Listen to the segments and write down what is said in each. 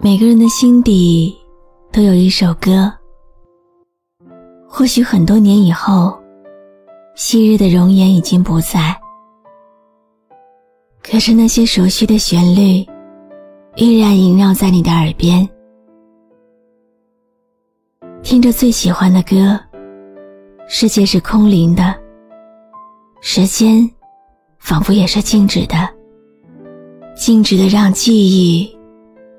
每个人的心底都有一首歌，或许很多年以后，昔日的容颜已经不在，可是那些熟悉的旋律依然萦绕在你的耳边。听着最喜欢的歌，世界是空灵的，时间仿佛也是静止的，静止的让记忆。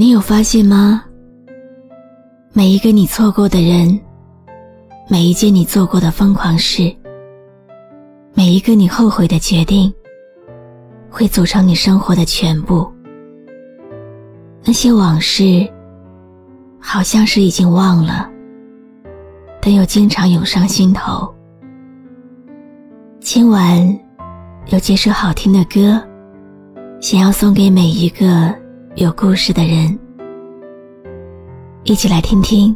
你有发现吗？每一个你错过的人，每一件你做过的疯狂事，每一个你后悔的决定，会组成你生活的全部。那些往事，好像是已经忘了，但又经常涌上心头。今晚有几首好听的歌，想要送给每一个。有故事的人，一起来听听，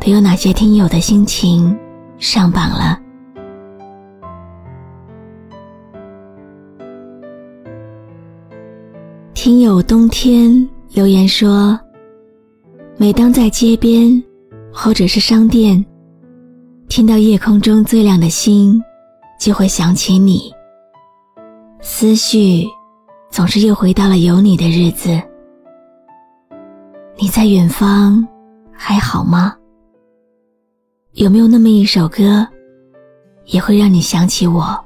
都有哪些听友的心情上榜了？听友冬天留言说：“每当在街边或者是商店，听到夜空中最亮的星，就会想起你，思绪。”总是又回到了有你的日子。你在远方还好吗？有没有那么一首歌，也会让你想起我？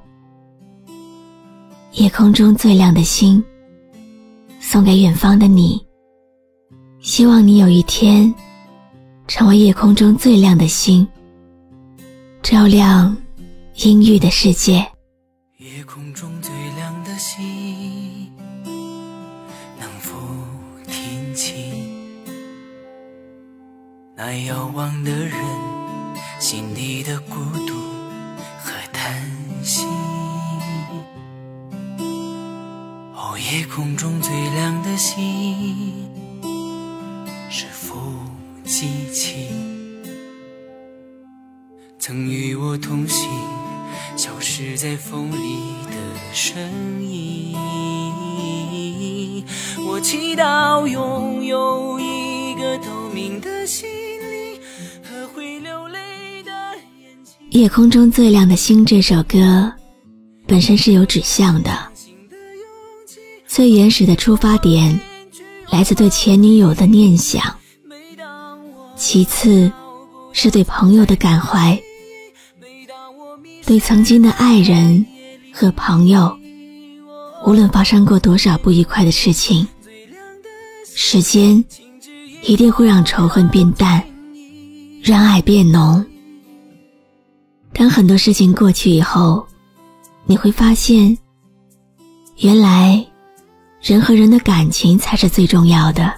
夜空中最亮的星，送给远方的你。希望你有一天，成为夜空中最亮的星，照亮阴郁的世界。那遥望的人心底的孤独和叹息。哦，夜空中最亮的星是否记起，曾与我同行，消失在风里的身影。我祈祷拥有一个透明的夜空中最亮的星》这首歌，本身是有指向的。最原始的出发点，来自对前女友的念想；其次，是对朋友的感怀，对曾经的爱人和朋友，无论发生过多少不愉快的事情，时间一定会让仇恨变淡，让爱变浓。当很多事情过去以后，你会发现，原来人和人的感情才是最重要的。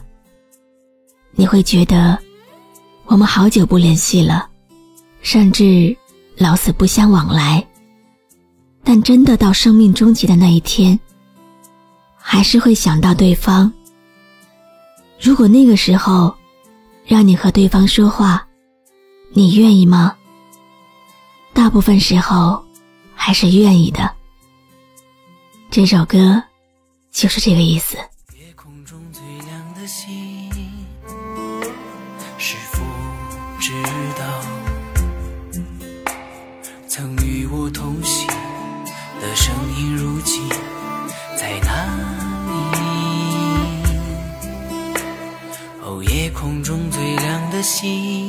你会觉得我们好久不联系了，甚至老死不相往来。但真的到生命终结的那一天，还是会想到对方。如果那个时候让你和对方说话，你愿意吗？大部分时候还是愿意的。这首歌就是这个意思。夜空中最亮的星是否知道曾与我同行的声音如今在哪里？哦夜空中最亮的星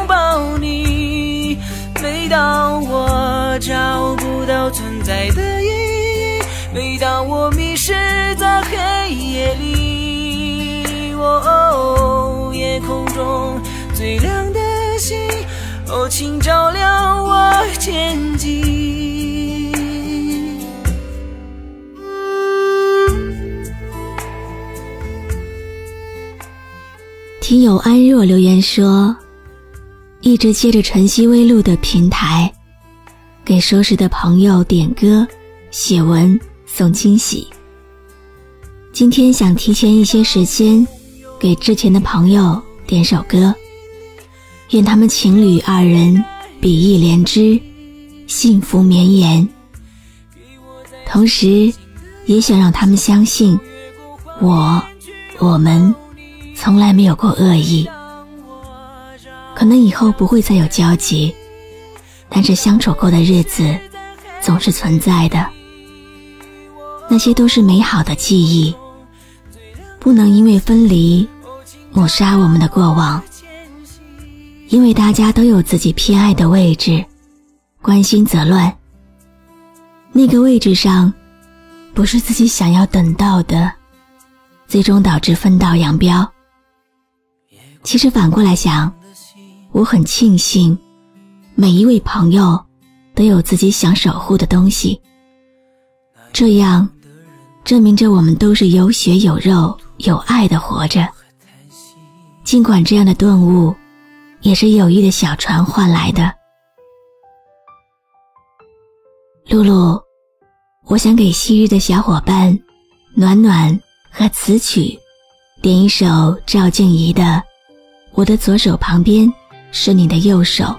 每当我找不到存在的意义，每当我迷失在黑夜里，哦，夜空中最亮的星，哦，请照亮我前进。听友安若留言说，一直借着晨曦微露的平台，给熟识的朋友点歌、写文、送惊喜。今天想提前一些时间，给之前的朋友点首歌，愿他们情侣二人比翼连枝，幸福绵延。同时，也想让他们相信，我，我们。从来没有过恶意，可能以后不会再有交集，但是相处过的日子总是存在的。那些都是美好的记忆，不能因为分离抹杀我们的过往。因为大家都有自己偏爱的位置，关心则乱。那个位置上，不是自己想要等到的，最终导致分道扬镳。其实反过来想，我很庆幸，每一位朋友都有自己想守护的东西。这样，证明着我们都是有血有肉有爱的活着。尽管这样的顿悟，也是友谊的小船换来的。露露，我想给昔日的小伙伴暖暖和词曲点一首赵静怡的。我的左手旁边是你的右手。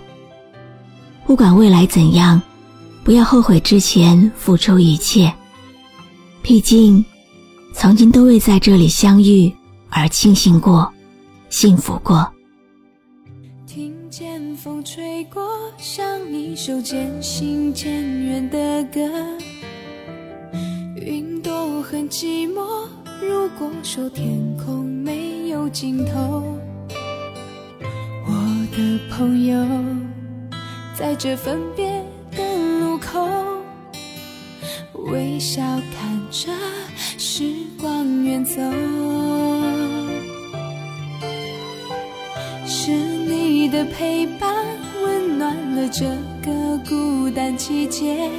不管未来怎样，不要后悔之前付出一切。毕竟，曾经都为在这里相遇而庆幸过，幸福过。听见风吹过，像你首渐行渐远的歌。云朵很寂寞，如果说天空没有尽头。我的朋友，在这分别的路口，微笑看着时光远走。是你的陪伴，温暖了这个孤单季节。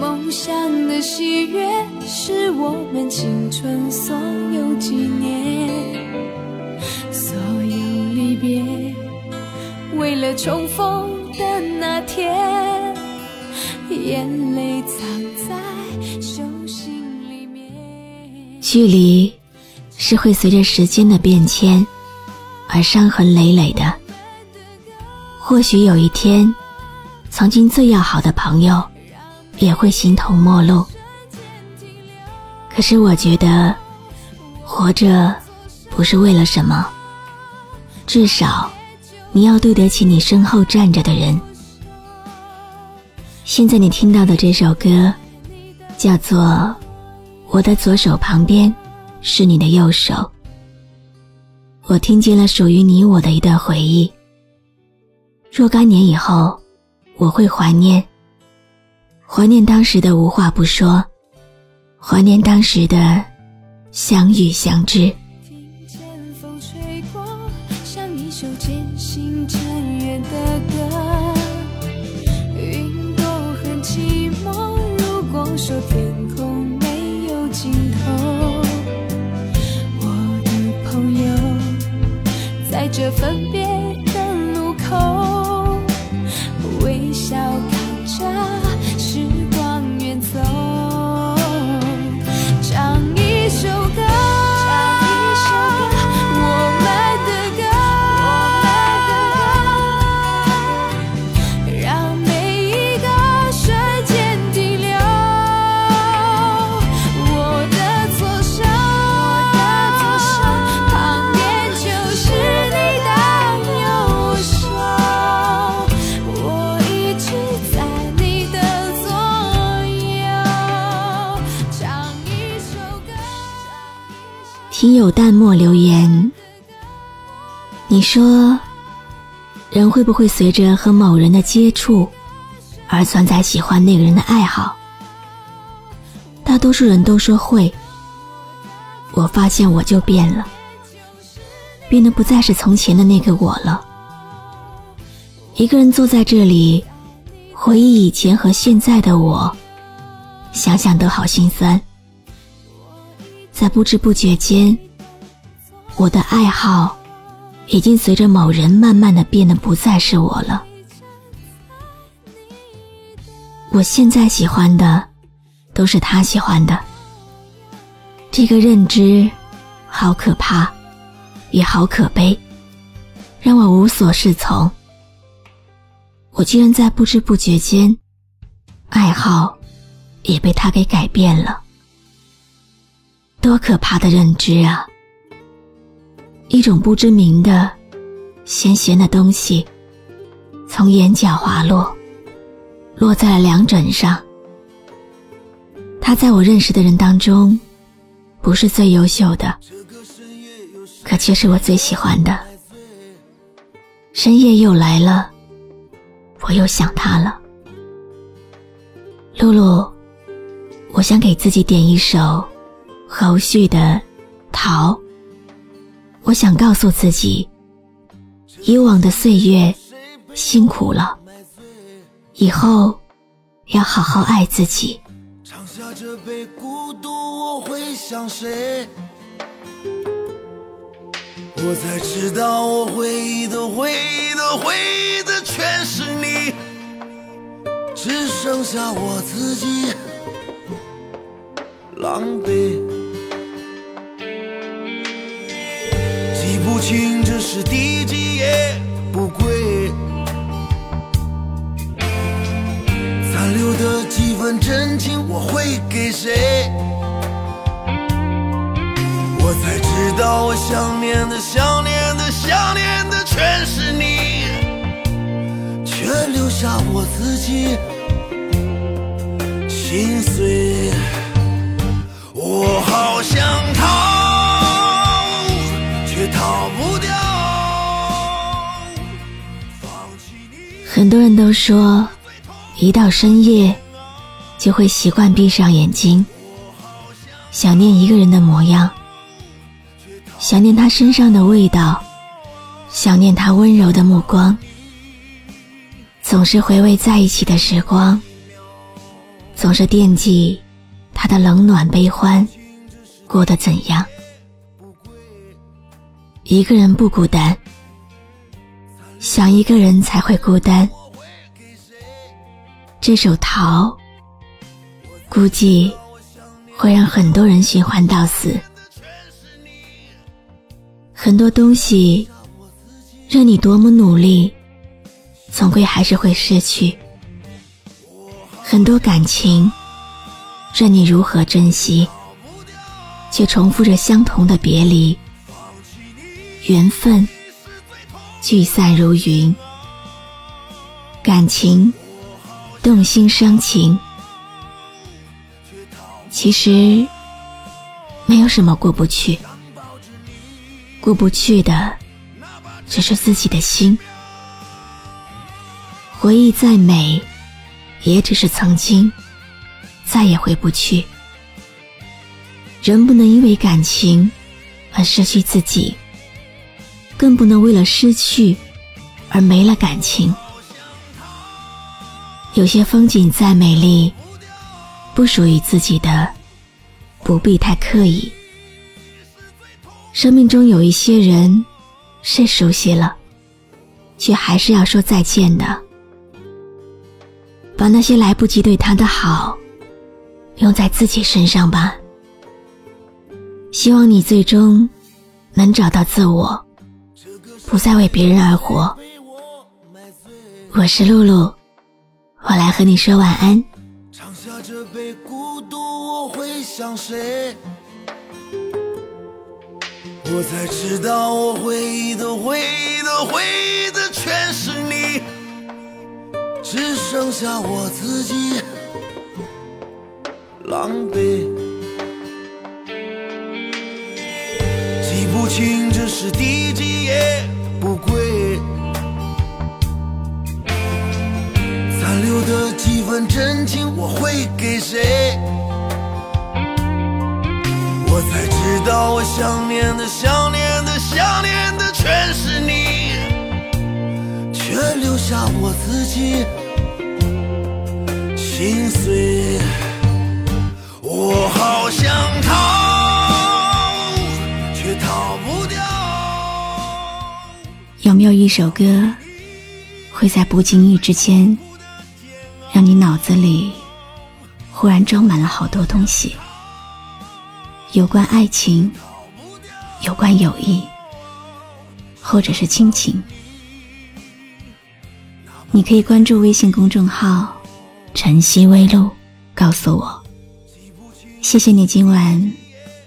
梦想的喜悦，是我们青春所有纪念。了重逢的那天，眼泪藏在手心里面。距离是会随着时间的变迁而伤痕累累的。或许有一天，曾经最要好的朋友也会形同陌路。可是我觉得，活着不是为了什么。至少，你要对得起你身后站着的人。现在你听到的这首歌，叫做《我的左手旁边是你的右手》。我听见了属于你我的一段回忆。若干年以后，我会怀念，怀念当时的无话不说，怀念当时的相遇相知。这分别听友淡漠留言，你说，人会不会随着和某人的接触，而存在喜欢那个人的爱好？大多数人都说会。我发现我就变了，变得不再是从前的那个我了。一个人坐在这里，回忆以前和现在的我，想想都好心酸。在不知不觉间，我的爱好已经随着某人慢慢的变得不再是我了。我现在喜欢的，都是他喜欢的。这个认知，好可怕，也好可悲，让我无所适从。我居然在不知不觉间，爱好也被他给改变了。多可怕的认知啊！一种不知名的咸咸的东西，从眼角滑落，落在了两枕上。他在我认识的人当中。不是最优秀的，可却是我最喜欢的。深夜又来了，我又想他了。露露，我想给自己点一首侯旭的《逃》。我想告诉自己，以往的岁月辛苦了，以后要好好爱自己。这杯孤独，我会想谁？我才知道，我回忆的、回忆的、回忆的，全是你，只剩下我自己，狼狈，不清这是第几夜，不归。残留的几分真情，我会给谁？我才知道，我想念的、想念的、想念的，全是你，却留下我自己心碎。我好想逃，很多人都说。一到深夜，就会习惯闭上眼睛，想念一个人的模样，想念他身上的味道，想念他温柔的目光，总是回味在一起的时光，总是惦记他的冷暖悲欢，过得怎样？一个人不孤单，想一个人才会孤单。这首《逃》估计会让很多人循环到死。很多东西，任你多么努力，总归还是会失去。很多感情，任你如何珍惜，却重复着相同的别离。缘分聚散如云，感情。动心伤情，其实没有什么过不去，过不去的只是自己的心。回忆再美，也只是曾经，再也回不去。人不能因为感情而失去自己，更不能为了失去而没了感情。有些风景再美丽，不属于自己的，不必太刻意。生命中有一些人，是熟悉了，却还是要说再见的。把那些来不及对他的好，用在自己身上吧。希望你最终能找到自我，不再为别人而活。我是露露。我来和你说晚安。尝下这杯孤独我会想谁我才知道我回忆的回忆的回忆的全是你。只剩下我自己狼狈记不清这是第几夜不归，的几分真情我会给谁？我才知道我想念的想念的想念的全是你，却留下我自己心碎。我好想逃，却逃不掉。有没有一首歌，会在不经意之间，让你脑子里忽然装满了好多东西？有关爱情，有关友谊，或者是亲情。你可以关注微信公众号“晨曦微露”，告诉我。谢谢你今晚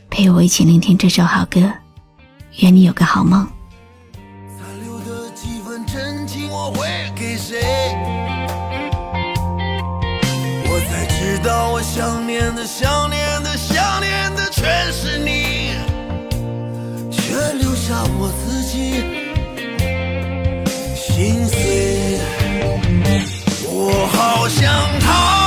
陪我一起聆听这首好歌，愿你有个好梦。好想逃，